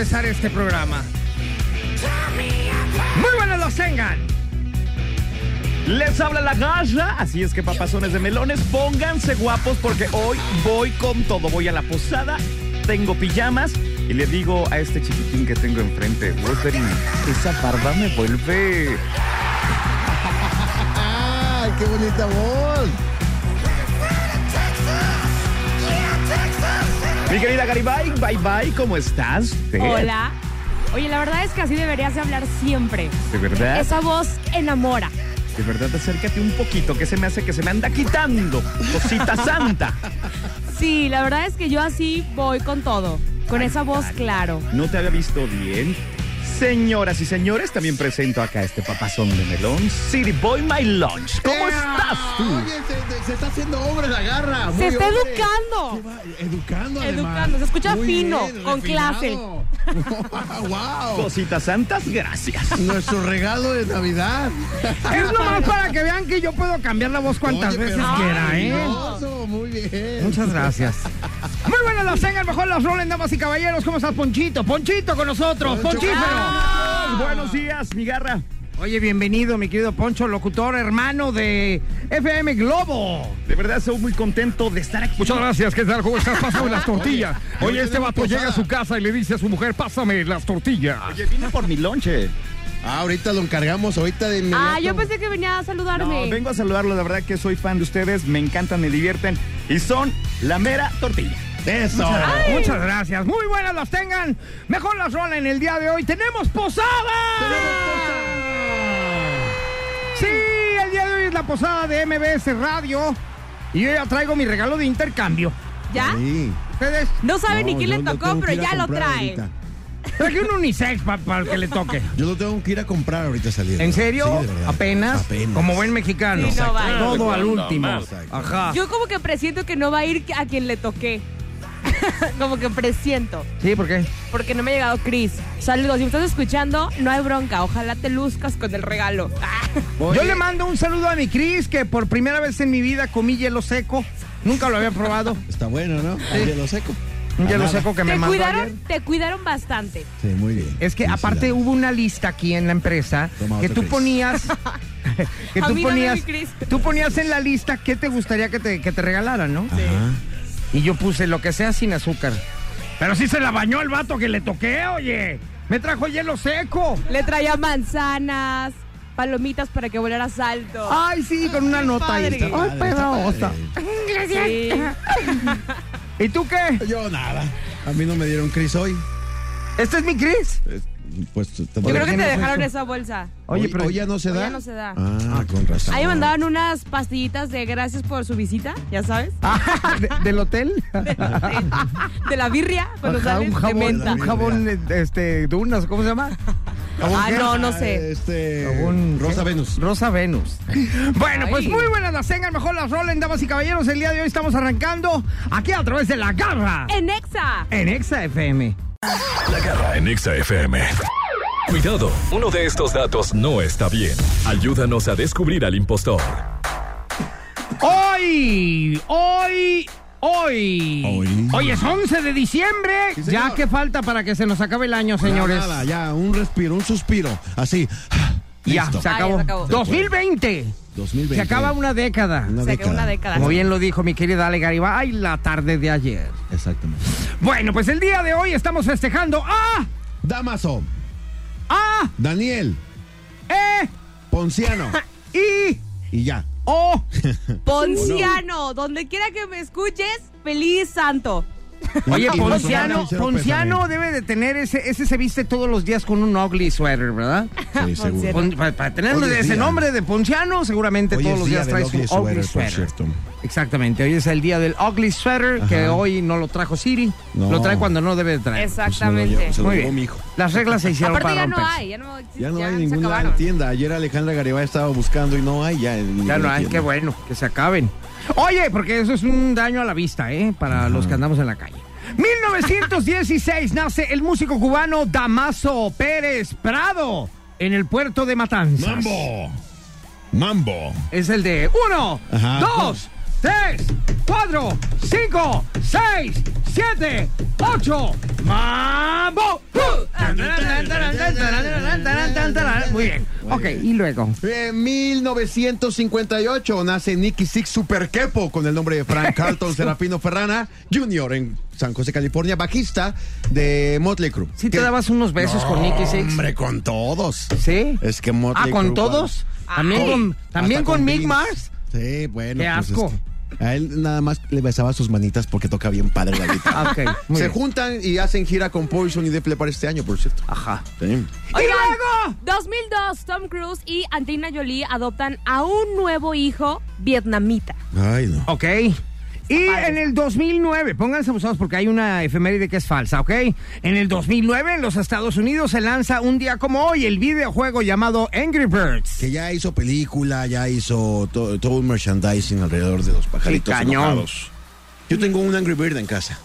Empezar este programa. Muy buenas las tengan. Les habla la garra, así es que papazones de melones, pónganse guapos porque hoy voy con todo. Voy a la posada, tengo pijamas y le digo a este chiquitín que tengo enfrente, Wolverine, esa barba me vuelve... ¡Ay, qué bonita voz! Mi querida Garibay, bye bye, ¿cómo estás? Hola. Oye, la verdad es que así deberías de hablar siempre. ¿De verdad? Esa voz enamora. De verdad, acércate un poquito, que se me hace que se me anda quitando. Cosita santa. Sí, la verdad es que yo así voy con todo. Con esa voz, claro. No te había visto bien. Señoras y señores, también presento acá a este papazón de melón, City Boy My Lunch. ¿Cómo ¡Ea! estás tú? Oye, se, se está haciendo hombre la garra. Se está hombre. educando. Educando, además. Educando, se escucha Muy fino, bien, con clase. ¡Wow! Cositas santas, gracias. Nuestro regalo de Navidad. Es nomás para que vean que yo puedo cambiar la voz cuantas Oye, veces quiera, ¿eh? Muy bien. Muchas gracias. Muy buenas las tengan, mejor las rolen, damas y caballeros. ¿Cómo estás, Ponchito? Ponchito con nosotros. Ponchífero. Buenos días, mi garra. Oye, bienvenido, mi querido Poncho, locutor, hermano de FM Globo. De verdad, soy muy contento de estar aquí. Muchas gracias, ¿qué tal? ¿Cómo estás? Pásame las tortillas. Oye, Oye, este vato llega a su casa y le dice a su mujer, pásame las tortillas. Oye, vine por mi lonche. Ah, ahorita lo encargamos, ahorita de inmediato. Ah, yo pensé que venía a saludarme. No, vengo a saludarlo, la verdad que soy fan de ustedes, me encantan, me divierten y son la mera tortilla. Eso. Muchas gracias. Muy buenas las tengan. Mejor las rolen el día de hoy. ¡Tenemos posada! Sí, el día de hoy es la posada de MBS Radio. Y yo ya traigo mi regalo de intercambio. ¿Ya? Sí. Ustedes, No sabe ni quién le lo tocó, pero ya lo trae. traje un unisex para el que le toque. Yo lo tengo que ir a comprar ahorita saliendo. ¿En serio? Sí, de verdad. ¿Apenas? Apenas. Como buen mexicano. Sí, no va. Todo al último. Ajá. Yo como que presiento que no va a ir a quien le toqué. como que presiento. Sí, ¿por qué? Porque no me ha llegado Chris. Saludos. Si me estás escuchando, no hay bronca. Ojalá te luzcas con el regalo. Yo le mando un saludo a mi Cris, que por primera vez en mi vida comí hielo seco. Nunca lo había probado. Está bueno, ¿no? El hielo seco. Un hielo Nada. seco que me te mandó cuidaron, ayer. te cuidaron bastante. Sí, muy bien. Es que aparte hubo una lista aquí en la empresa Toma que otro tú ponías que A tú mí dame ponías mi Cris. tú ponías en la lista qué te gustaría que te, que te regalaran, ¿no? Ajá. Y yo puse lo que sea sin azúcar. Pero sí se la bañó el vato que le toqué, oye. Me trajo hielo seco. Le traía manzanas, palomitas para que volara alto. Ay, sí, con una nota ahí. padre. Ay, Padre. Sí. ¿Y tú qué? Yo nada. A mí no me dieron Cris hoy. ¿Este es mi Cris? Eh, Pues, te- Yo creo que ¿Qué te dejaron eso? esa bolsa. Oye, pero- hoy ya no se da. ya no se da. Ah, con razón. Ahí mandaban unas pastillitas de gracias por su visita, ya sabes. Ah, ¿de- ¿Del hotel? De la birria, cuando Ajá, sales un de jabón, menta. un jabón, este, dunas, ¿cómo se llama? ¿Jabón Ah, qué? no, no Ah, sé. Este. Jabón, Rosa ¿qué? Venus. Rosa Venus. Bueno, pues Ay. muy buenas las tengan, mejor las rolen, damas y caballeros. El día de hoy estamos arrancando aquí a través de La Garra En Exa. en Exa FM. La garra en Exa FM. Cuidado, uno de estos datos no está bien. Ayúdanos a descubrir al impostor. Hoy, hoy, hoy. Hoy. Hoy es 11 de diciembre. Sí, ya que falta para que se nos acabe el año, señores. Ya, nada, ya, un respiro, un suspiro. Así. Ya, Listo. se Ah, ya se acabó. 2020. 2020. Se acaba una década. Una Se quedó una década. Como bien lo dijo mi querida Ale Garibay la tarde de ayer. Exactamente. Bueno, pues el día de hoy estamos festejando a. Damaso, A. Daniel, E. Ponciano. I. y ya. O. Ponciano, donde quiera que me escuches, feliz santo. Oye, Ponciano, Ponciano debe de tener ese, ese se viste todos los días con un ugly sweater, ¿verdad? Sí, seguro. Pon- para, para tener Hoy es ese día. nombre de Ponciano, seguramente Hoy todos los día días del traes un ugly sweater, por sweater. cierto. Exactamente, hoy es el día del ugly sweater, que hoy no lo trajo Siri, No. lo trae cuando no debe de traer. Exactamente. Se lo Muy llevó bien. mi hijo. Las reglas se hicieron Aparte para ya no romperse. hay, ya no existe, Ya no hay ninguna tienda. Ayer Alejandra Garibay estaba buscando y no hay ya. en Ya no hay, tienda. qué bueno, que se acaben. Oye, porque eso es un daño a la vista, ¿eh? Para los que andamos en la calle. 1916 nace el músico cubano Damaso Pérez Prado en el puerto de Matanzas. Mambo. Mambo. Es el de uno, Ajá. dos, tres, cuatro, cinco, seis, siete, ocho. ¡Mambo! Muy bien. Ok, y luego. En 1958 nace Nicky Six Super Kepo con el nombre de Frank Carlton Serafino Ferrana Jr. en San José, California, bajista de Motley Crue. ¿Sí te dabas unos besos con Nicky Six? Hombre, con todos. ¿Sí? Es que Motley Ah, ¿con Crue, todos? ¿También Todo. con, también con Mick. Mars? Sí, bueno. Qué pues es asco. que a él nada más le besaba sus manitas porque toca bien padre la guitarra. Ah, ok, muy Se bien. juntan y hacen gira con Poison y Def Leppard este año, por cierto. Ajá. Sí. Oigan, luego? 2002, Tom Cruise y Angelina Jolie adoptan a un nuevo hijo vietnamita. Ay, no. Ok. Y en el 2009, pónganse abusados porque hay una efeméride que es falsa, ¿ok? En el 2009 en los Estados Unidos se lanza un día como hoy el videojuego llamado Angry Birds. Que ya hizo película, ya hizo to- todo un merchandising alrededor de los pajaritos Sí, cañón. enojados. Yo tengo un Angry Bird en casa.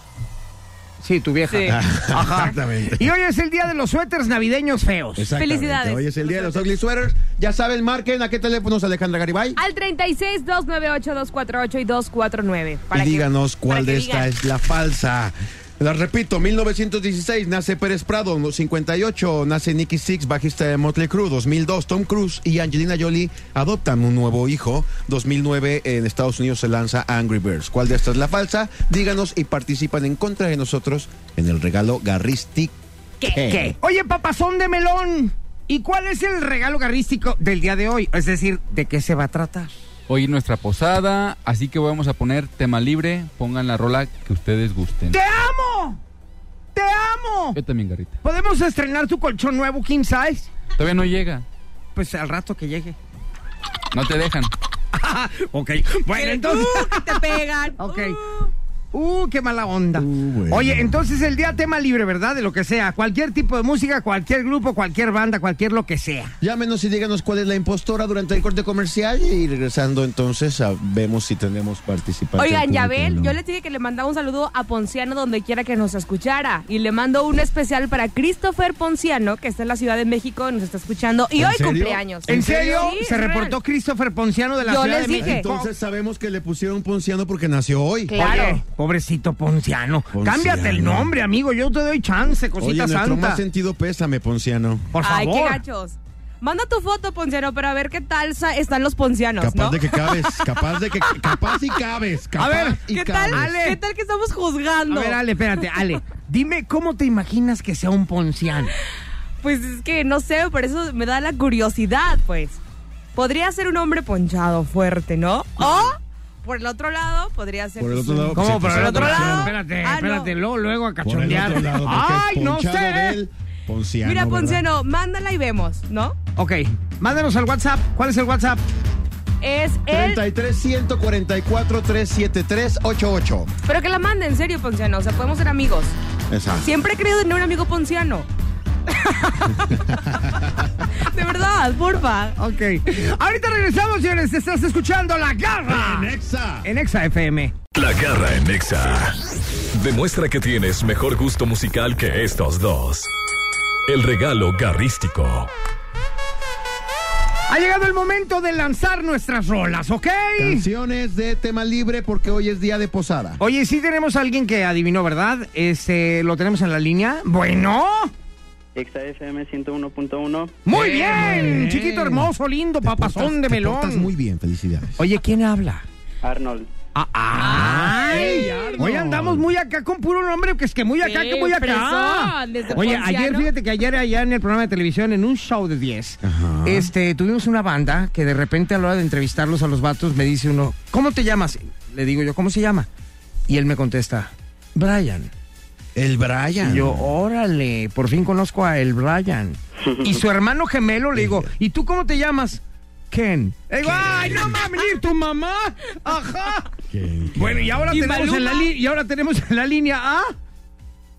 Sí, tu vieja. Sí. Ajá. Exactamente. Y hoy es el día de los suéteres navideños feos. Exactamente. Felicidades. Hoy es el día de los ugly sweaters. Ya saben, marquen a qué teléfonos Alejandra Garibay. Al 36 298 248 y 249. y díganos cuál para de esta digan. es la falsa. La repito, 1916 nace Pérez Prado, 58 nace Nicky Six, bajista de Motley Crue, 2002 Tom Cruise y Angelina Jolie adoptan un nuevo hijo, 2009 en Estados Unidos se lanza Angry Birds. ¿Cuál de estas es la falsa? Díganos y participan en contra de nosotros en el regalo Garristic. ¿Qué? ¿Qué? Oye, papazón de melón. ¿Y cuál es el regalo garrístico del día de hoy? Es decir, ¿de qué se va a tratar? Hoy es nuestra posada, así que vamos a poner tema libre. Pongan la rola que ustedes gusten. ¡Te amo! ¡Te amo! Yo también, Garrita. ¿Podemos estrenar tu colchón nuevo king size? Todavía no llega. Pues al rato que llegue. No te dejan. ok, bueno, entonces... Uh, que te pegan. Ok. Uh. Uh, qué mala onda. Uh, bueno. Oye, entonces el día tema libre, ¿verdad? De lo que sea. Cualquier tipo de música, cualquier grupo, cualquier banda, cualquier lo que sea. Llámenos y díganos cuál es la impostora durante el corte comercial y regresando entonces a- vemos si tenemos participantes. Oigan, al ya público o ven, no. yo les dije que le mandaba un saludo a Ponciano donde quiera que nos escuchara. Y le mando un especial para Christopher Ponciano, que está en la Ciudad de México, nos está escuchando. Y ¿En hoy serio? cumpleaños. ¿En serio? Sí, Se reportó real. Christopher Ponciano de la Yo Ciudad les de. México. Entonces sabemos que le pusieron Ponciano porque nació hoy. Claro. Oye, pobrecito Ponciano. Ponciano. Cámbiate el nombre, amigo. Yo te doy chance, Oye, cosita nuestro santa. más sentido pésame, Ponciano. Por Ay, qué favor. gachos. Manda tu foto, Ponciano, para ver qué tal están los poncianos, Capaz ¿no? de que cabes, capaz de que capaz y cabes, capaz ver, y ¿Qué tal? cabes. ¿Qué tal que estamos juzgando? A ver, Ale, espérate, Ale. Dime cómo te imaginas que sea un ponciano. Pues es que no sé, por eso me da la curiosidad, pues. Podría ser un hombre ponchado fuerte, ¿no? O, por el otro lado, podría ser. Por el otro lado, ¿Cómo? Por el otro otro lado. Espérate, Ah, no. espérate, luego, luego a el cachondear. lado, Ay, no sé. Ponciano, Mira, ¿verdad? Ponciano, mándala y vemos, ¿no? Ok, mándanos al WhatsApp. ¿Cuál es el WhatsApp? Es él. 33 144 373 88. Pero que la mande, en serio, Ponciano. O sea, podemos ser amigos. Exacto. Siempre he creído en un amigo ponciano. De verdad, porfa. Ok. Ahorita regresamos, señores. Estás escuchando La Garra. Nexa. En Exa FM. La garra en Nexa. Demuestra que tienes mejor gusto musical que estos dos. El regalo garrístico. Ha llegado el momento de lanzar nuestras rolas, ¿ok? Canciones de tema libre porque hoy es día de posada. Oye, sí tenemos a alguien que adivinó, ¿verdad? Este, lo tenemos en la línea. Bueno. XFM 101.1. Muy Bien, chiquito hermoso, lindo, Te papazón portas- de melón. muy bien, felicidades. Oye, ¿quién habla? Arnold. Ah, ¡Ay! Arnold. Hoy andamos muy acá con puro nombre, que es que muy acá, Sí, que muy acá. Oye, Ponciano. ayer, fíjate que ayer allá en el programa de televisión, en un show de 10, Ajá. este, tuvimos una banda que de repente a la hora de entrevistarlos a los vatos me dice uno, ¿cómo te llamas? Le digo yo, ¿cómo se llama? Y él me contesta, Brian. El Brian. Y yo, órale, por fin conozco a el Brian. Y su hermano gemelo le digo, ¿y tú cómo te llamas? Ken. Le digo, ¡ay, no mames, ¿y tu mamá! ¡Ajá! Bueno, y ahora ¿Y tenemos en la y ahora tenemos en la línea A.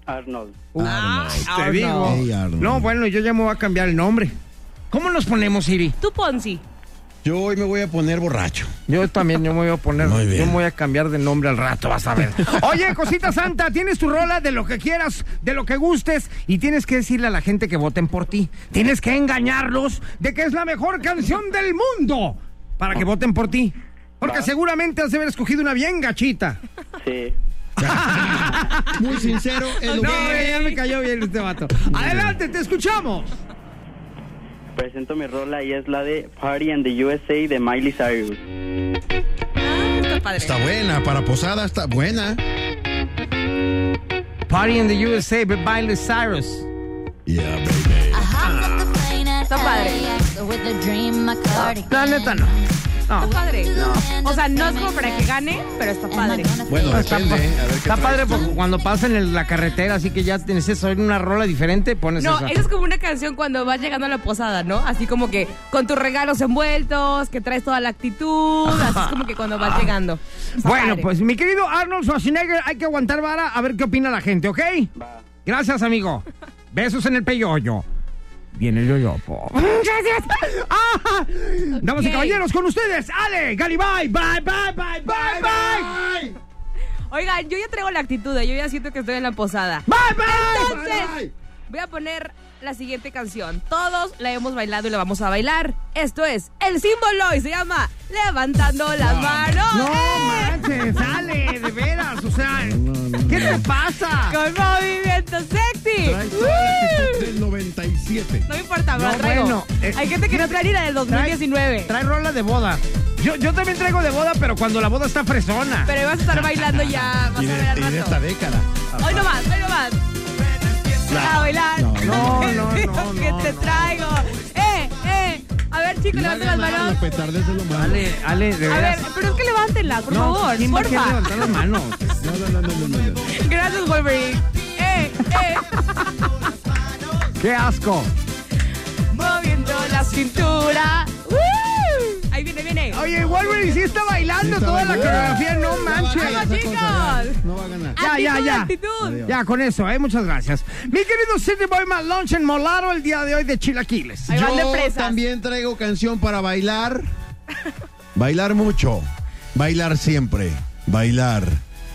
Arnold. Ah, te Arnold. digo. Arnold. No, bueno, yo ya me voy a cambiar el nombre. ¿Cómo nos ponemos, Siri? Tú, Ponzi. Yo hoy me voy a poner borracho. Yo también, yo me voy a poner, Muy bien. yo me voy a cambiar de nombre al rato, vas a ver. Oye, cosita santa, tienes tu rola de lo que quieras, de lo que gustes, y tienes que decirle a la gente que voten por ti. Tienes que engañarlos de que es la mejor canción del mundo para que voten por ti. Porque seguramente has de haber escogido una bien gachita. Sí. Muy sincero, es lo No, ya me cayó bien este vato. Adelante, te escuchamos. Presento mi rola y es la de Party in the USA de Miley Cyrus. Ah, está padre. Está buena, para posada está buena. Party in the USA by Miley Cyrus. Yeah, baby. Está padre. La neta no. Está No. padre. O sea, no es como para que gane, pero está padre. Bueno, Está, depende. pa- A ver qué está padre porque cuando pasan en la carretera, así que ya tienes eso en una rola diferente, pones No, esa. esa es como una canción cuando vas llegando a la posada, ¿no? Así como que con tus regalos envueltos, que traes toda la actitud, así es como que cuando vas llegando. Está Bueno, padre. pues mi querido Arnold Schwarzenegger, hay que aguantar vara a ver qué opina la gente, ¿ok? Va. Gracias, amigo. Besos en el peyoyo. Viene el yoyopo. ¡Ah! Damas y caballeros, con ustedes, Ale, Galibay, bye, bye, bye, bye, bye. Oigan, yo ya traigo la actitud, yo ya siento que estoy en la posada. Bye, bye. Entonces, voy a poner la siguiente canción. Todos la hemos bailado y la vamos a bailar. Esto es el símbolo y se llama Levantando las manos. No ¡Eh! manches, Ale, de veras, o sea, ¿qué te pasa? Con movimiento sexy. ¡Uh! del 97. No importa, me No, la traigo. bueno, eh, Hay gente que no trae ni la del 2019. Trae rola de boda. Yo, yo también traigo de boda, pero cuando la boda está fresona. Pero ibas a estar bailando ya, vas Y a ver y de rato. esta década. Hoy no más, hoy no más. A bailar. No, no, no, no, que no, te no. traigo. Eh. A ver, chicos, levanten las La manos. petardez es lo malo. Ale, Ale, de A ver, veras. pero es que levántenla, por no, favor. ¿quién va a querer Porfa. levantar las manos? No, no, no, no, no, no, no. Gracias, Wolverine. Eh, eh. ¡Qué asco! Moviendo la cintura. ¡Uh! Ahí viene, viene. Oye, Wolverine sí está bailando Sí está toda la bailando. coreografía, no No va a manches. ganar Vamos, ya. chicos. No va a ganar. Ya, ya, Actitud, ya. actitud. Ya, con eso, ¿eh? Muchas gracias. Mi querido City Boy Malonche en Molaro el día de hoy de Chilaquiles. Ahí de Yo también traigo canción para bailar. Bailar mucho. Bailar siempre. Bailar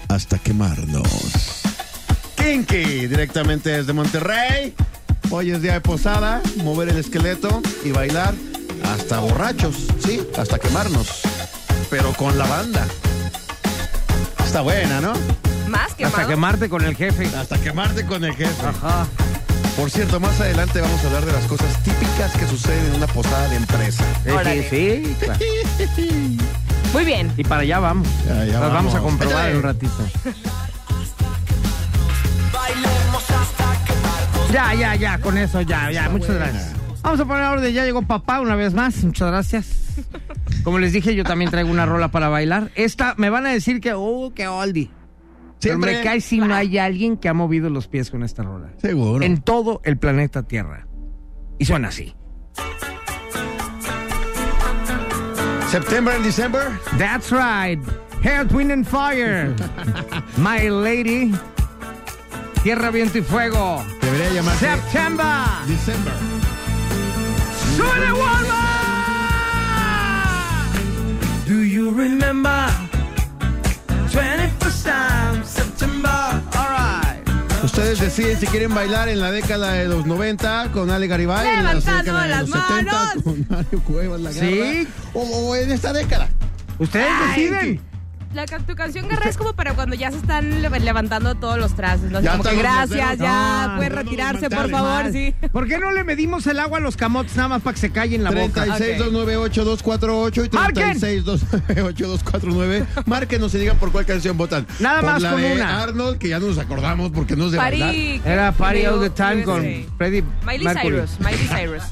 hasta quemarnos. Kinky, directamente desde Monterrey. Hoy es día de posada, mover el esqueleto y bailar hasta borrachos, sí, hasta quemarnos. Pero con la banda. Está buena, ¿no? Más que Hasta quemarte con el jefe. Hasta quemarte con el jefe. Ajá. Por cierto, más adelante vamos a hablar de las cosas típicas que suceden en una posada de empresa. Órale. Sí, claro. Muy bien. Y para allá vamos. Ya, ya Las vamos a comprobar en un ratito. Ya, ya, ya, con eso, ya, ya. Muchas gracias. Vamos a poner orden. Ya llegó papá una vez más. Muchas gracias. Como les dije, yo también traigo una rola para bailar. Esta, me van a decir que, oh, que oldie. Pero Siempre. me cae si no hay alguien que ha movido los pies con esta rola. Seguro. En todo el planeta Tierra. Y suena así. September and December. That's right. Earth, Wind and Fire. My Lady. Tierra, Viento y Fuego. Debería llamarse September. December. ¡Súbele, Walmart! Do you remember 21st time September? Ustedes deciden si quieren bailar en la década de los 90 con Ale Garibay, en la Levantando década de las los 70 manos. con Mario Cuevas, la Sí. garra, o, o en esta década. Ustedes deciden. La, tu canción Guerra es como para cuando ya se están le- levantando todos los trastes. ¿no? Ya como que gracias, ya, puede no, no, retirarse, no, por favor, Mal. sí. ¿Por qué no le medimos el agua a los camotes nada más para que se callen la boca? 36-298-248 y ¡Marquen! 36-298-249. Márquenos y digan por cuál canción votan. Nada Por más la con de una. Arnold, que ya no nos acordamos porque no es de bailar. Party. Era Party All the Time USA. con Freddie Miley Mercury. Cyrus, Miley Cyrus.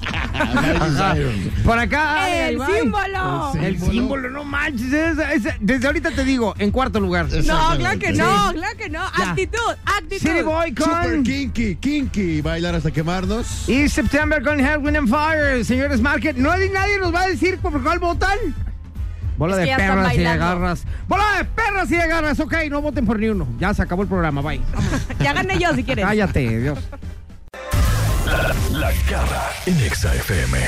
Por acá. ¡El símbolo! El símbolo, no manches. desde ahorita te digo, en cuarto lugar. No, claro que no, Sí. claro que no. Ya. Actitud, actitud. City Boy Super con. kinky, kinky. Bailar hasta quemarnos. Y September con Hell, Wind and Fire. Señores Market, no hay nadie nos va a decir por cuál votan. Bola Es de perras y de garras. Bola de perras y de garras. Ok, no voten por ni uno. Ya se acabó el programa. Bye. Ya gané yo si quieres. Cállate, Dios. La garra en Exa FM.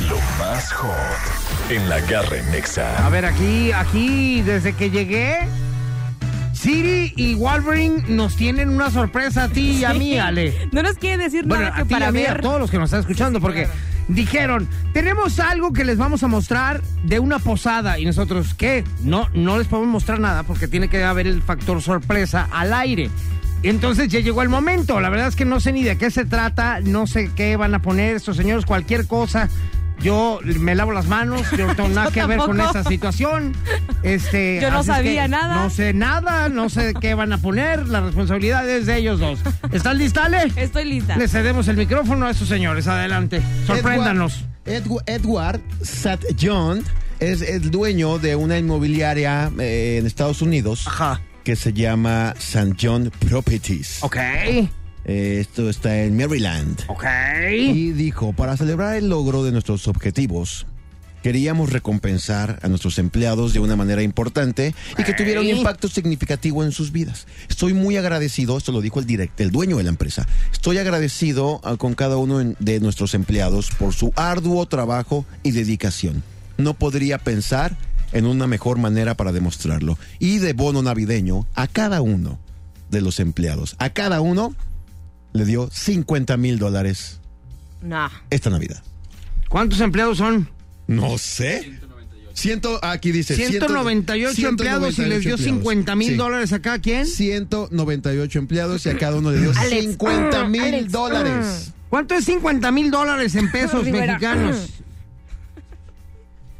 Lo más hot en la garra en A ver, aquí, aquí, desde que llegué, Siri y Wolverine nos tienen una sorpresa a ti y a mí, Ale. No nos quiere decir Bueno, nada a que ti y para a mí, a todos los que nos están escuchando, porque dijeron, tenemos algo que les vamos a mostrar de una posada. Y nosotros, ¿qué? No, no les podemos mostrar nada porque tiene que haber el factor sorpresa al aire. Entonces ya llegó el momento. La verdad es que no sé ni de qué se trata, no sé qué van a poner estos señores, cualquier cosa. Yo me lavo las manos, yo no tengo nada que ver con esa situación. Este, Yo no así es que sabía nada. No sé nada, no sé qué van a poner. La responsabilidad es de ellos dos. ¿Están listas, Ale? Estoy lista. Le cedemos el micrófono a estos señores. Adelante. Sorpréndanos. Edward, Edward St. John es el dueño de una inmobiliaria eh, en Estados Unidos Ajá. que se llama St. John Properties. Ok. Eh, esto está en Maryland. Ok. Y dijo, para celebrar el logro de nuestros objetivos, queríamos recompensar a nuestros empleados de una manera importante y que tuviera un impacto significativo en sus vidas. Estoy muy agradecido, esto lo dijo el direct, el dueño de la empresa. Estoy agradecido ah, con cada uno de nuestros empleados por su arduo trabajo y dedicación. No podría pensar en una mejor manera para demostrarlo. Y de bono navideño a cada uno de los empleados, a cada uno le dio 50 mil dólares Nah. esta Navidad. ¿Cuántos empleados son? No sé. Ciento, aquí dice 198 empleados y les dio 50 mil dólares a cada quien. 198 empleados y a cada uno le dio Alex, 50 ah, mil Alex, dólares. ¿Cuánto es 50 mil dólares en pesos mexicanos?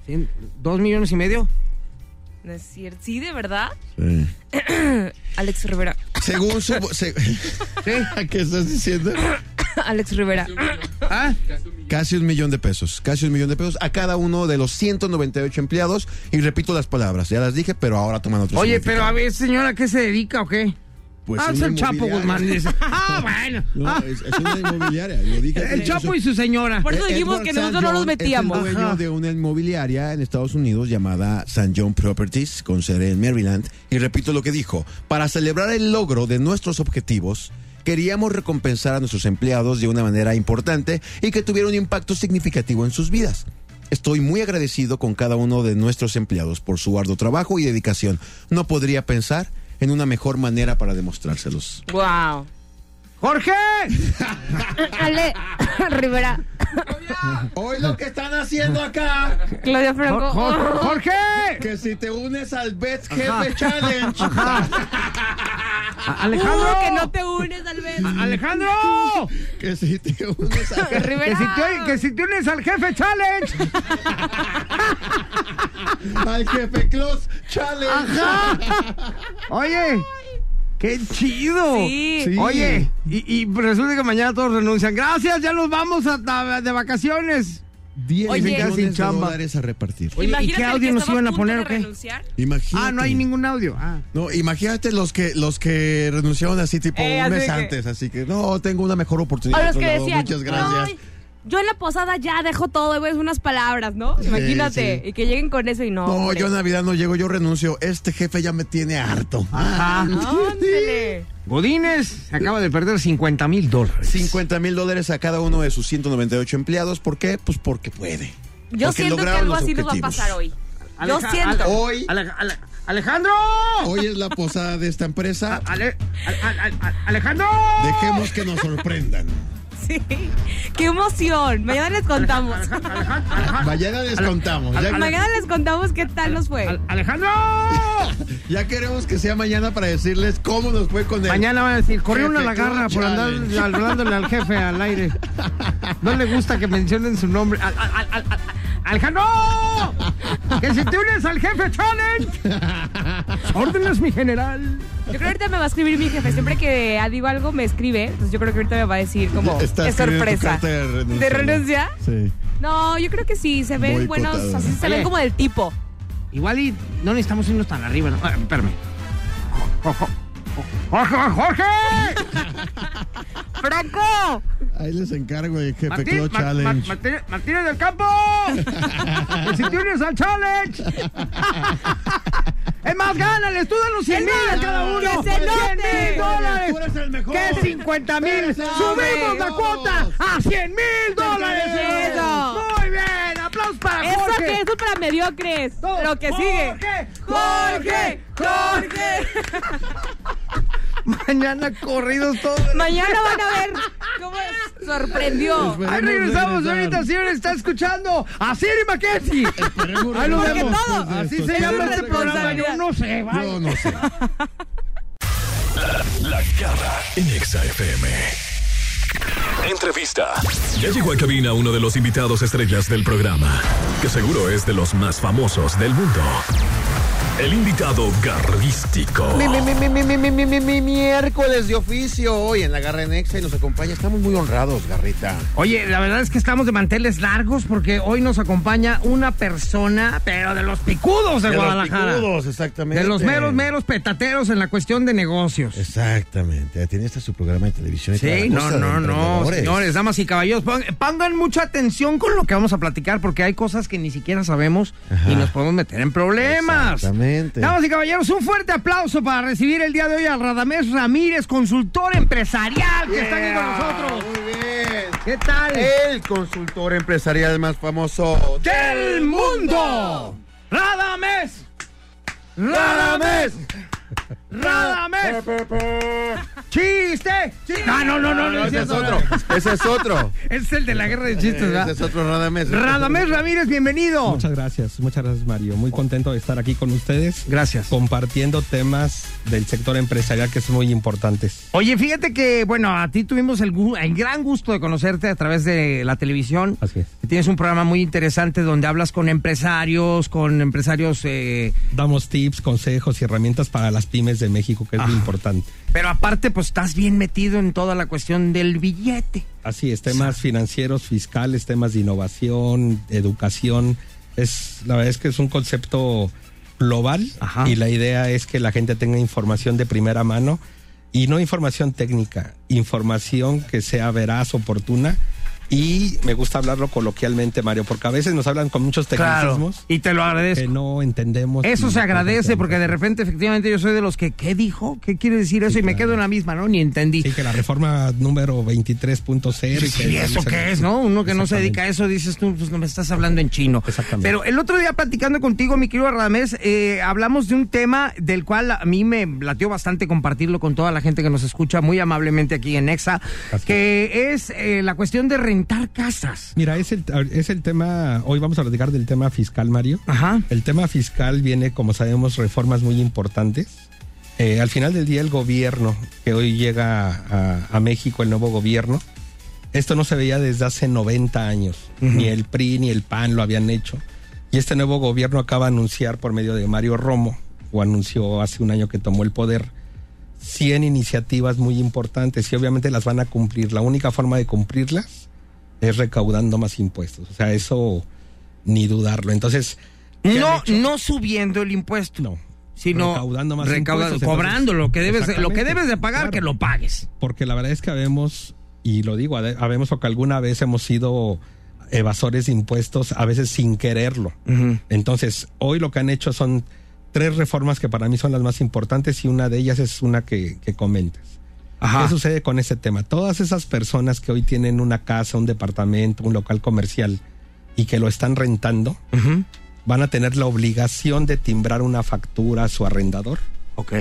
¿Dos millones y medio? No es cierto. ¿Sí, de verdad? Sí. Alex Rivera. Según su... se- ¿Qué estás diciendo? Alex Rivera. ¿Ah? Casi un millón de pesos. Casi un millón de pesos a cada uno de los 198 empleados. Y repito las palabras, ya las dije, pero ahora toman otro Oye, pero a ver, señora, ¿a qué se dedica o qué? Pues ah, es una el Chapo. Guzmán. dice. Ah, bueno. No, Ah, es, es una inmobiliaria. Lo dije el Chapo mucho. y su señora. Por eso Eh, dijimos Edward que nosotros no nos John metíamos. Es el dueño Ajá. de una inmobiliaria en Estados Unidos llamada St. John Properties, con sede en Maryland. Y repito lo que dijo: para celebrar el logro de nuestros objetivos, queríamos recompensar a nuestros empleados de una manera importante y que tuviera un impacto significativo en sus vidas. Estoy muy agradecido con cada uno de nuestros empleados por su arduo trabajo y dedicación. No podría pensar en una mejor manera para demostrárselos. Wow. ¡Jorge! Ale Rivera. Hoy lo que están haciendo acá Claudia Franco. Jor- Jor- ¡Jorge! Que si te unes al Best Ajá. Jefe Challenge. A- ¡Alejandro! Uh, que no te unes al ¡Alejandro! Que si te unes al Que Rivera. si, te, que si te unes al jefe challenge. al Jefe Close Challenge. Ajá. Oye, ¡Qué chido! Sí. Sí. Oye, y, y resulta que mañana todos renuncian. Gracias, ya nos vamos a- a- de vacaciones. 10 Oye. millones Sin de chamba. dólares a repartir. Oye, ¿y qué audio que nos iban a poner o qué? Imagínate. Ah, no hay ningún audio. Ah. No, imagínate los que los que renunciaron así tipo Eh, un así mes que- antes, así que no, tengo una mejor oportunidad. O los que lado, decían, Muchas gracias. "No, yo en la posada ya dejo todo y voy a decir unas palabras, ¿no? Imagínate. sí. Y que lleguen con eso y no. No, hombre. yo en Navidad no llego, yo renuncio. Este jefe ya me tiene harto. Ajá. Ándele. Godínez se acaba de perder 50 mil dólares. 50 mil dólares a cada uno de sus 198 empleados. ¿Por qué? Pues porque puede. Yo Porque siento que algo así nos va a pasar hoy. Yo Aleja- siento. Ale- Hoy- Ale- Ale- Alejandro. Hoy es la posada de esta empresa. Ale- Ale- Ale- Ale- Alejandro. Dejemos que nos sorprendan. Sí. Qué emoción. Mañana les contamos. Mañana les contamos. Ya, Mañana les contamos qué tal nos fue. Al- Alejandro. ya queremos que sea mañana para decirles cómo nos fue con él. Mañana van a decir, corrió una Jefe la garra Club por andar hablándole al jefe al aire. No le gusta que mencionen su nombre. Al- al- al- al- al- ¡Alejandro! ¡Que si te unes al jefe challenge! ¡Órdenes, mi general! Yo creo que ahorita me va a escribir mi jefe. Siempre que digo algo me escribe. Entonces yo creo que ahorita me va a decir como Está es escribiendo tu sorpresa. carta de renuncia, ¿De ¿no? renuncia? Sí. No, yo creo que sí. Se ven Boicotado. buenos, así se Oye. ven como del tipo. Igual y no necesitamos irnos tan arriba, ¿no? Ah, espérame. ¡Jorge! ¡Jorge! ¡Franco! Ahí les encargo el jefe Martín, Club Ma- Ma- Challenge. Martínez, del Campo. que si te unes al challenge. es más, gánales, tú danos 100 mil a cada uno. ¡Que se 100 note! mil dólares. Tú eres el mejor. Que 50 mil. Subimos la cuota a 100 mil dólares. Eso. Muy bien, aplausos para Eso Jorge. que eso es para mediocres. Lo que sigue. Jorge, Jorge, Jorge. Mañana corridos todos. Mañana van a ver cómo es- sorprendió. Esperemos Ahí regresamos ahorita, señores. Está escuchando a Siri Mackenzie. Ahí lo vemos. Así se llama Es este programa. Yo no sé. vaya. Yo no sé. La garra en Exa FM. Entrevista. Ya llegó a cabina uno de los invitados estrellas del programa, que seguro es de los más famosos del mundo el invitado garrístico. Mi, mi, mi, mi mi mi mi mi mi mi miércoles de oficio hoy en la Garra Nexa y nos acompaña. Estamos muy honrados, Garrita. Oye, la verdad es que estamos de manteles largos porque hoy nos acompaña una persona, pero de los picudos de, de Guadalajara. Los picudos, exactamente. De los meros, meros petateros en la cuestión de negocios. Exactamente. Tiene este su programa de televisión. Y sí, no, no, no. Señores, damas y caballeros, pongan, pongan, mucha atención con lo que vamos a platicar porque hay cosas que ni siquiera sabemos Ajá. y nos podemos meter en problemas. Exactamente. Damas y caballeros, un fuerte aplauso para recibir el día de hoy a Radamés Ramírez, consultor empresarial, que está aquí con nosotros. Muy bien. ¿Qué tal? El consultor empresarial más famoso del mundo. Radamés. Radamés. Radamés. Chiste. Chiste. Ah, no, no, no, no, ese es otro. Ese es otro. Es el de la guerra de chistes, ¿verdad? Ese es otro Radamés. Radamés Ramírez, bienvenido. Muchas gracias, muchas gracias Mario. Muy contento de estar aquí con ustedes. Gracias. Compartiendo temas del sector empresarial que son muy importantes. Oye, fíjate que, bueno, a ti tuvimos el, gran gusto de conocerte a través de la televisión. Así es. Tienes un programa muy interesante donde hablas con empresarios, con empresarios, eh, Damos tips, consejos y herramientas para las pymes de México, que es muy importante. pero aparte, pues estás bien metido en toda la cuestión del billete. Así es, temas financieros, fiscales, temas de innovación, educación. Es, la verdad es que es un concepto global Ajá. y la idea es que la gente tenga información de primera mano y no información técnica, información que sea veraz, oportuna y me gusta hablarlo coloquialmente, Mario, porque a veces nos hablan con muchos tecnicismos Y te lo agradezco. que no entendemos. Eso y se agradece porque de repente efectivamente yo soy de los que, ¿qué dijo? ¿Qué quiere decir eso? Sí, y me quedo en la misma, ¿no? Ni entendí. Sí, que la reforma número 23.0. y Sí, que ¿eso qué es, no? Uno que no se dedica a eso, dices tú, pues no me estás hablando en chino. Exactamente. Pero el otro día platicando contigo, mi querido Radamés, eh, hablamos de un tema del cual a mí me latió bastante compartirlo con toda la gente que nos escucha muy amablemente aquí en Exa, que es eh, la cuestión de rentar casas. Mira, es el, es el tema, hoy vamos a platicar del tema fiscal, Mario. Ajá. El tema fiscal viene, como sabemos, reformas muy importantes. Eh, al final del día, el gobierno que hoy llega a, a México, el nuevo gobierno, esto no se veía desde hace 90 años. Ni el PRI ni el PAN lo habían hecho. Y este nuevo gobierno acaba de anunciar por medio de Mario Romo, o anunció hace un año que tomó el poder, 100 iniciativas muy importantes y obviamente las van a cumplir. La única forma de cumplirlas es recaudando más impuestos. O sea, eso ni dudarlo. Entonces, ¿qué No, no subiendo el impuesto. No. Sino Recaudando más recaudando, impuestos, cobrando lo que debes, de- lo que debes de pagar, Claro. que lo pagues. Porque la verdad es que habemos, y lo digo, habe- habemos porque alguna vez hemos sido evasores de impuestos, a veces sin quererlo. Entonces, hoy lo que han hecho son tres reformas que para mí son las más importantes y una de ellas es una que, que comentas. Ajá. ¿Qué sucede con ese tema? Todas esas personas que hoy tienen una casa, un departamento, un local comercial y que lo están rentando, van a tener la obligación de timbrar una factura a su arrendador. Ok.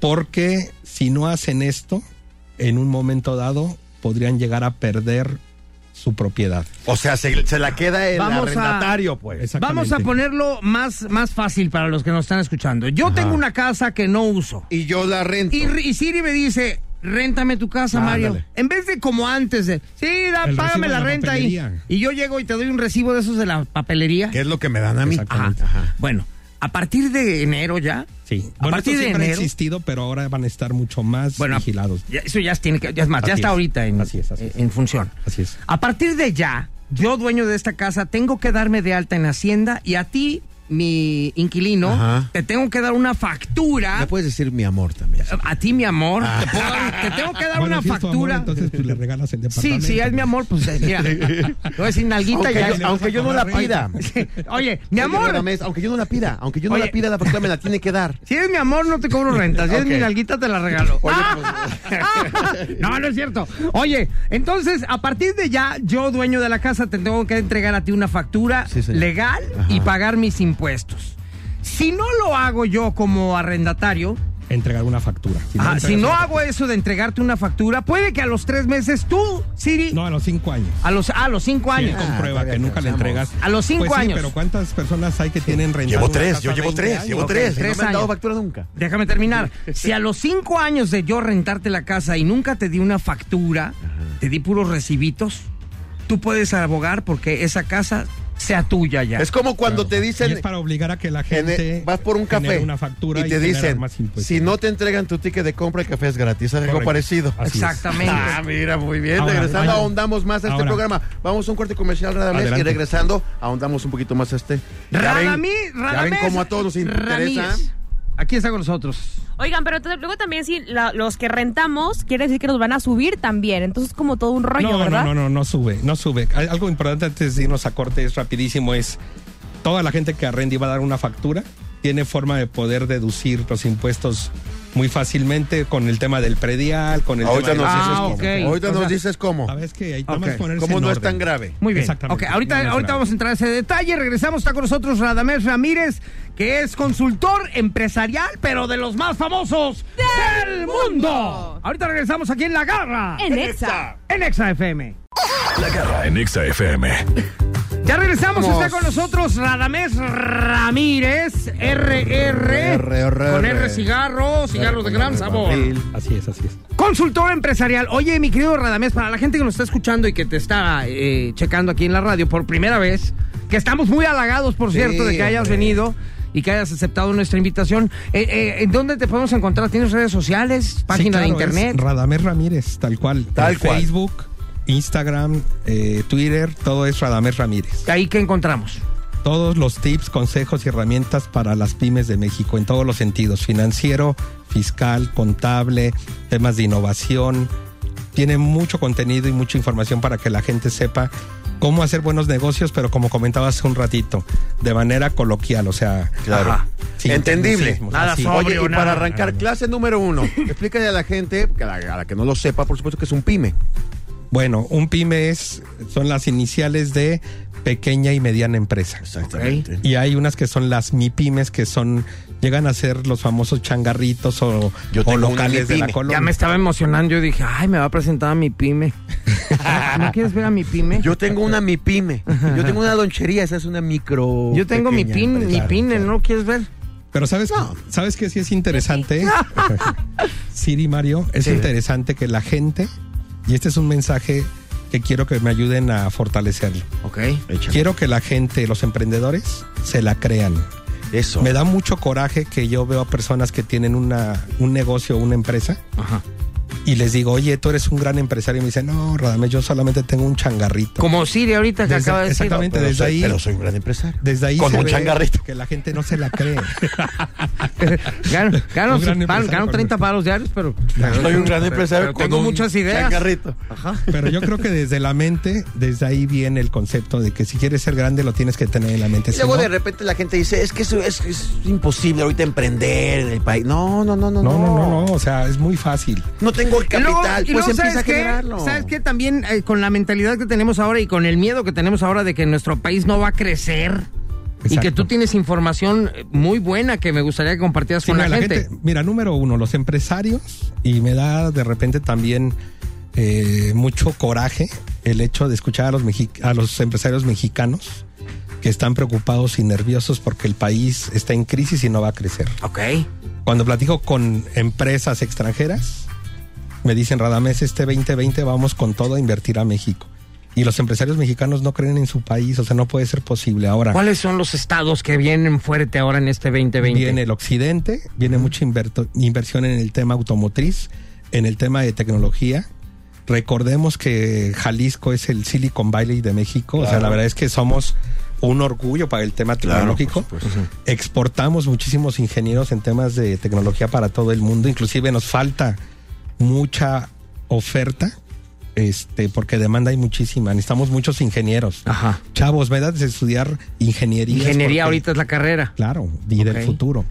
Porque si no hacen esto, en un momento dado podrían llegar a perder su propiedad. O sea, se, se la queda el Vamos a- arrendatario, pues. Vamos a ponerlo más, más fácil para los que nos están escuchando. Yo tengo una casa que no uso. Y yo la rento. Y, y Siri me dice, réntame tu casa, Ah, Mario. En vez de como antes de, sí, da, págame la la renta ahí. Y yo llego y te doy un recibo de esos de la papelería. ¿Qué es lo que me dan a mí? Ajá. Bueno, a partir de enero ya. Sí. A Bueno, partir de enero. existido, pero ahora van a estar mucho más Bueno, vigilados. ya- eso ya, tiene que, ya es más, ya está es. ahorita en, Así es, así es. en función. Así es. A partir de ya, yo, dueño de esta casa, tengo que darme de alta en Hacienda y a ti, mi inquilino, Ajá. te tengo que dar una factura. Me puedes decir mi amor también. A ti, mi amor, te, puedo dar- te tengo que dar Bueno, una si es tu amor, factura. entonces pues, le regalas el Sí, departamento. sí, es mi amor, pues eh, mira. Te voy a decir nalguita Aunque ya. yo- aunque yo no la pida. Oye, mi Oye, amor. Aunque yo no la pida, aunque yo no Oye. la pida, la factura me la tiene que dar. Si es mi amor, no te cobro renta. Si es Ok. mi nalguita, te la regalo. Oye, no, no es cierto. Oye, entonces, a partir de ya, yo, dueño de la casa, te tengo que entregar a ti una factura Sí, legal y pagar mis impuestos. Si no lo hago yo como arrendatario, Entregar una factura. Si no si hago eso de entregarte una factura, puede que a los tres meses tú, Siri, No, a los cinco años. a los, a los cinco Sí, años. comprueba que nunca le entregas. A los cinco Pues sí, años. pero ¿cuántas personas hay que tienen rentado Llevo tres, yo llevo 20 tres, años? llevo tres. tres no me han dado factura nunca. Déjame terminar. Si a los cinco años de yo rentarte la casa y nunca te di una factura, te di puros recibitos, tú puedes abogar porque esa casa sea tuya ya. Es como cuando te Y dicen, es para obligar a que la en- gente vas por un café una factura y te dicen, más si no te entregan tu ticket de compra, el café es gratis. ¿Algo Correcto. parecido? Así es. Exactamente. Ah, mira, muy bien. Ahora, regresando, ahondamos más a este Ahora. programa. Vamos a un corte comercial, Radamés, y Adelante. regresando, ahondamos un poquito más a este. Ya ven- Radamí, Ya ven Radamés cómo a todos nos interesa. Ramírez. Aquí está con nosotros. Oigan, pero luego también si la- los que rentamos, quiere decir que nos van a subir también. Entonces, como todo un rollo, no, ¿verdad? No, no, no, no sube, no sube. Al- Algo importante antes de irnos a corte es rapidísimo, es toda la gente que arrenda y va a dar una factura, tiene forma de poder deducir los impuestos muy fácilmente con el tema del predial, con el Ahorita tema nos del- dices Ah, cómo. ok. Ahorita O nos dices cómo. Sabes que hay Ok. nada más ponerse ¿Cómo en no es tan grave? Muy bien. Exactamente. Ok, ahorita, No, ahorita vamos a entrar a ese detalle. Regresamos, está con nosotros Radamés Ramírez, que es consultor empresarial, pero de los más famosos del mundo. Ahorita regresamos aquí en La Garra. En Exa. En Exa FM. La garra en Exa FM. Ya regresamos, Vamos. está con nosotros Radamés Ramírez, RR, RR. con R cigarro, cigarro de gran sabor. Así es, así es. Consultor empresarial. Oye, mi querido Radamés, para la gente que nos está escuchando y que te está eh, checando aquí en la radio por primera vez, que estamos muy halagados, por Sí, cierto, de que hayas hombre. venido y que hayas aceptado nuestra invitación. Eh, eh, ¿En dónde te podemos encontrar? ¿Tienes redes sociales? ¿Página Sí, de internet? es Radamés Ramírez, tal cual. Tal cual. Facebook, Instagram, eh, Twitter, todo es Radamés Ramírez. ¿Ahí qué encontramos? Todos los tips, consejos y herramientas para las pymes de México en todos los sentidos, financiero, fiscal, contable, temas de innovación. Tiene mucho contenido y mucha información para que la gente sepa cómo hacer buenos negocios, pero como comentaba hace un ratito, de manera coloquial, o sea, Claro. Ajá. Entendible. Nada sobrio. Oye, y nada. para arrancar, clase número uno, explícale a la gente, que a la, a la que no lo sepa, por supuesto que es un pyme. Bueno, un pyme es, son las iniciales de pequeña y mediana empresa. Exactamente. Y hay unas que son las MIPYMES, que son, llegan a ser los famosos changarritos o, Yo locales de la colonia. Ya me estaba emocionando. Yo dije, ay, me va a presentar a mi pyme. ¿No quieres ver a mi pyme? Yo tengo una mi pyme. Yo tengo una donchería, esa es una micro. Yo tengo mi pin, mi empresa. pine, ¿no lo quieres ver? Pero sabes, sabes que sí es interesante, Siri Mario, es Sí. interesante que la gente, y este es un mensaje que quiero que me ayuden a fortalecerlo. Ok. Quiero que la gente, los emprendedores, se la crean. Eso. Me da mucho coraje que yo veo a personas que tienen una, un negocio o una empresa y les digo, oye, tú eres un gran empresario. Y me dicen, no, Radamés, yo solamente tengo un changarrito. Como Siri ahorita que Desde- acaba de decir. Exactamente, Pero desde soy- ahí. pero soy un gran empresario. Desde ahí Con se un ve changarrito. Que la gente no se la cree. Gano, gano, Un pan- gano con 30 palos diarios, pero. Soy un gran empresario pero con tengo un muchas ideas. changarrito. Ajá. Pero yo creo que desde la mente, desde ahí viene el concepto de que si quieres ser grande lo tienes que tener en la mente. Y Si luego no- de repente la gente dice, es que eso es, es imposible ahorita emprender en el país. No, no, no, no, no, no, no, no, o sea, es muy fácil. No tengo el Y luego- capital, pues luego, empieza a ¿sabes qué? generarlo. ¿Sabes qué? También eh, con la mentalidad que tenemos ahora y con el miedo que tenemos ahora de que nuestro país no va a crecer y que tú tienes información eh, muy buena que me gustaría que compartieras Sí, con mira, la, la gente. gente- Mira, número uno, los empresarios, y me da de repente también eh, mucho coraje el hecho de escuchar a los, a los empresarios mexicanos que están preocupados y nerviosos porque el país está en crisis y no va a crecer. Ok. Cuando platico con empresas extranjeras, me dicen, Radamés, este 2020 vamos con todo a invertir a México. Y los empresarios mexicanos no creen en su país, o sea, no puede ser posible ahora. ¿Cuáles son los estados que vienen fuerte ahora en este 2020? Viene el occidente, viene mucha inverto- inversión en el tema automotriz, en el tema de tecnología. Recordemos que Jalisco es el Silicon Valley de México, o sea, la verdad es que somos un orgullo para el tema Claro, tecnológico. Exportamos muchísimos ingenieros en temas de tecnología para todo el mundo, inclusive nos falta mucha oferta. Este, porque demanda hay muchísima, necesitamos muchos ingenieros. Ajá. Chavos, me da de estudiar ingeniería. Ingeniería ahorita es la carrera. Claro, y del futuro.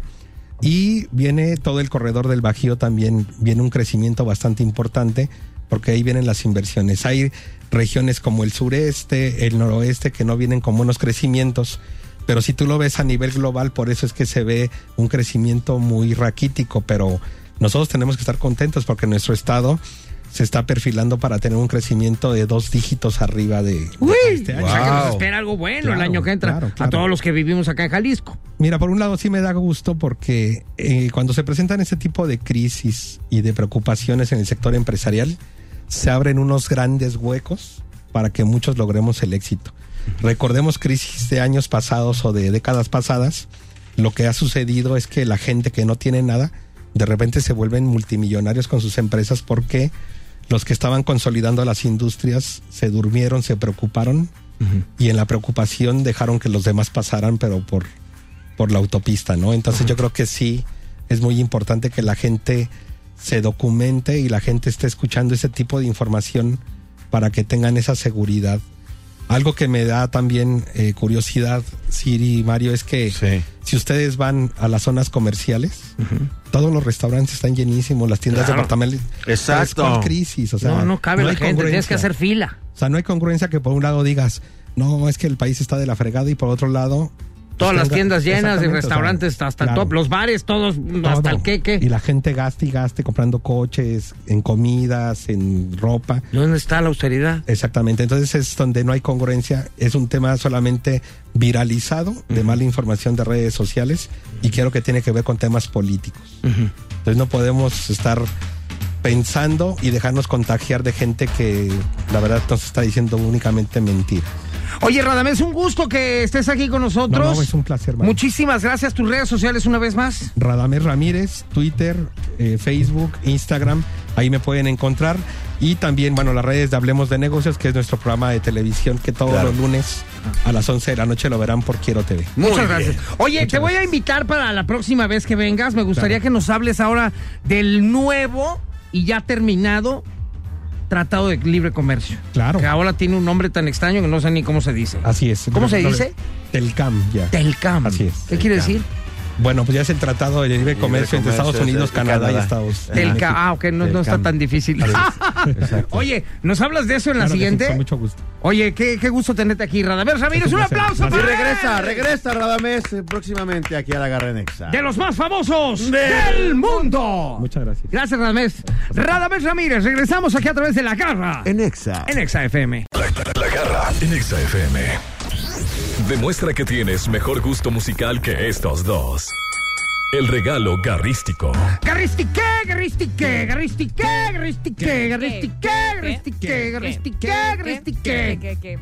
Y viene todo el corredor del Bajío también, viene un crecimiento bastante importante, porque ahí vienen las inversiones. Hay regiones como el sureste, el noroeste, que no vienen con buenos crecimientos, pero si tú lo ves a nivel global, por eso es que se ve un crecimiento muy raquítico, pero nosotros tenemos que estar contentos porque nuestro estado se está perfilando para tener un crecimiento de dos dígitos arriba de, de Uy, este año. o sea que nos espera algo bueno el año que entra claro, a todos los que vivimos acá en Jalisco. Mira, por un lado sí me da gusto porque eh, cuando se presentan este tipo de crisis y de preocupaciones en el sector empresarial, se abren unos grandes huecos para que muchos logremos el éxito. Recordemos crisis de años pasados o de décadas pasadas, lo que ha sucedido es que la gente que no tiene nada, de repente se vuelven multimillonarios con sus empresas porque los que estaban consolidando las industrias se durmieron, se preocuparon y en la preocupación dejaron que los demás pasaran, pero por, por la autopista, ¿no? Entonces yo creo que sí es muy importante que la gente se documente y la gente esté escuchando ese tipo de información para que tengan esa seguridad. Algo que me da también eh, curiosidad, Siri y Mario, es que si ustedes van a las zonas comerciales, todos los restaurantes están llenísimos, las tiendas Claro. departamentales. Exacto. ¿Cuál crisis? O sea, no, no cabe la hay gente, tienes que hacer fila. O sea, no hay congruencia que por un lado digas, no, es que el país está de la fregada y por otro lado... Todas las tiendas llenas, de Exactamente, o sea, restaurantes hasta el top, los bares, todos, hasta el queque. Y la gente gasta y gaste comprando coches, en comidas, en ropa. ¿Dónde está la austeridad? Exactamente, entonces es donde no hay congruencia, es un tema solamente viralizado de mala información de redes sociales y quiero que tiene que ver con temas políticos. Entonces no podemos estar pensando y dejarnos contagiar de gente que la verdad nos está diciendo únicamente mentir. Oye, Radamés, un gusto que estés aquí con nosotros. No, no, es un placer, Mario. Muchísimas gracias. Tus redes sociales una vez más. Radamés Ramírez, Twitter, eh, Facebook, Instagram, ahí me pueden encontrar. Y también, bueno, las redes de Hablemos de Negocios, que es nuestro programa de televisión que todos Claro. los lunes a las 11 de la noche lo verán por Quiero TV. Muchas gracias. Oye, te voy a invitar para la próxima vez que vengas. Me gustaría que nos hables ahora del nuevo y ya terminado Tratado de Libre Comercio. Claro. Que ahora tiene un nombre tan extraño que no sé ni cómo se dice. Así es. ¿Cómo se dice? Telcam, ya. Telcam. Así es. ¿Qué quiere decir? Bueno, pues ya es el Tratado de Libre Comercio entre Estados Unidos, Canadá, y. Estados. México. Ah, ok, no, no está tan difícil. Oye, ¿nos hablas de eso en la Claro que sí, siguiente? con mucho gusto. Oye, qué, qué gusto tenerte aquí, Radamés Ramírez. Es un aplauso Y para regresa, él. regresa Radamés eh, próximamente aquí a la Garra Nexa. De los más famosos del mundo. Muchas gracias. Gracias, Radamés. Radamés Ramírez, regresamos aquí a través de La Garra. En Exa. En Exa FM. La, la- la garra en Exa FM. Demuestra que tienes mejor gusto musical que estos dos. El regalo garrístico. Garristique, garristique, garristique, garristique, garristique, garristique, garristique, garristique.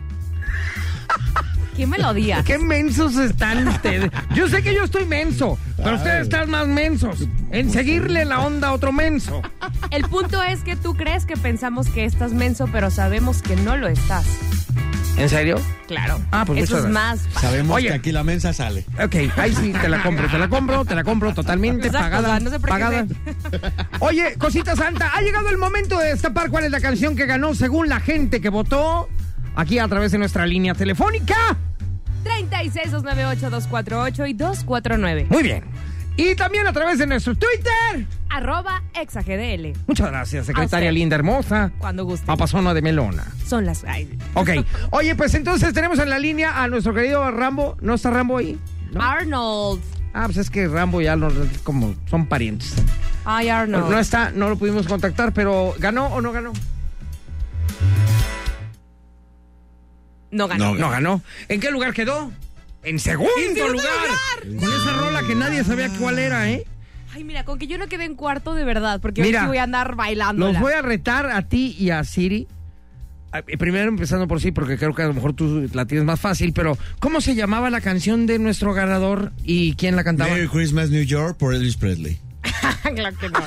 ¿Qué, melodía. Qué mensos están ustedes. Yo sé que yo estoy menso, pero ustedes están más mensos en seguirle la onda a otro menso. El punto es que tú crees que pensamos que estás menso, pero sabemos que no lo estás. ¿En serio? Claro. Ah, pues Eso es gracias. más. Sabemos Oye. que aquí la mensa sale. Ok, ahí sí, te la compro, te la compro, te la compro totalmente Exacto, pagada. no sé por qué pagada. Oye, cosita santa, ha llegado el momento de destapar cuál es la canción que ganó según la gente que votó aquí a través de nuestra línea telefónica. 36 298 248 y 249. Muy bien. Y también a través de nuestro Twitter. Arroba exagdl. Muchas gracias, secretaria linda hermosa. Cuando guste. Papazona de melona. Son las. ay. Ok. Oye, pues entonces tenemos en la línea a nuestro querido Rambo. ¿No está Rambo ahí? Arnold. Ah, pues es que Rambo ya no, como son parientes. Ay, Arnold. No está, no lo pudimos contactar, pero ¿ganó o no ganó? No ganó. No ganó. ¿En qué lugar quedó? En segundo, ¡En segundo lugar. lugar! Con esa rola que nadie sabía cuál era, ¿eh? Ay, mira, con que yo no quedé en cuarto de verdad, porque Mira, hoy sí voy a andar bailando. Los voy a retar a ti y a Siri. Ah, eh, Primero empezando por sí, porque creo que a lo mejor tú la tienes más fácil, pero ¿cómo se llamaba la canción de nuestro ganador y quién la cantaba? Merry Christmas New York por Elvis Presley. claro que no.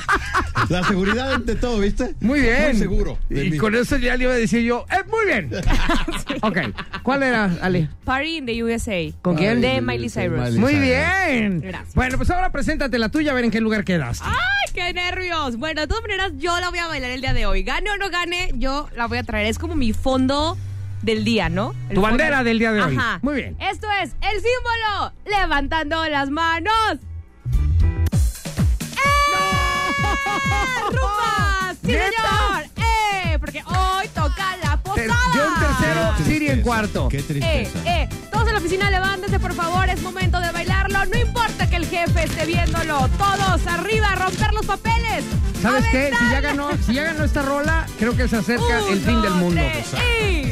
La seguridad ante todo, ¿viste? Muy bien. Muy seguro. de Y mí. con eso ya le iba a decir yo, ¡eh, muy bien! Ok, ¿cuál era, Ale? Party in the USA. ¿Con quién? De Miley Cyrus. Muy bien. Gracias. Bueno, pues ahora preséntate la tuya, a ver en qué lugar quedas. ¡Ay, qué nervios! Bueno, de todas maneras, yo la voy a bailar el día de hoy. Gane o no gane, yo la voy a traer. Es como mi fondo del día, ¿no? El Tu fondo- bandera del día de hoy. Ajá. Muy bien. Esto es el símbolo levantando las manos. ¡Rumba! ¡Sí, ¿Neta? señor! ¡Eh! Porque hoy toca la Ter- posada. Yo en tercero, Siri en cuarto. Qué Eh, tristeza. eh, todos en la oficina levántense por favor, es momento de bailarlo, no importa que el jefe esté viéndolo, todos arriba, a romper los papeles. ¿Sabes qué? Si ya ganó, si ya ganó esta rola, creo que se acerca el fin del mundo. tres, y-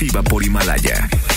exclusiva por Himalaya.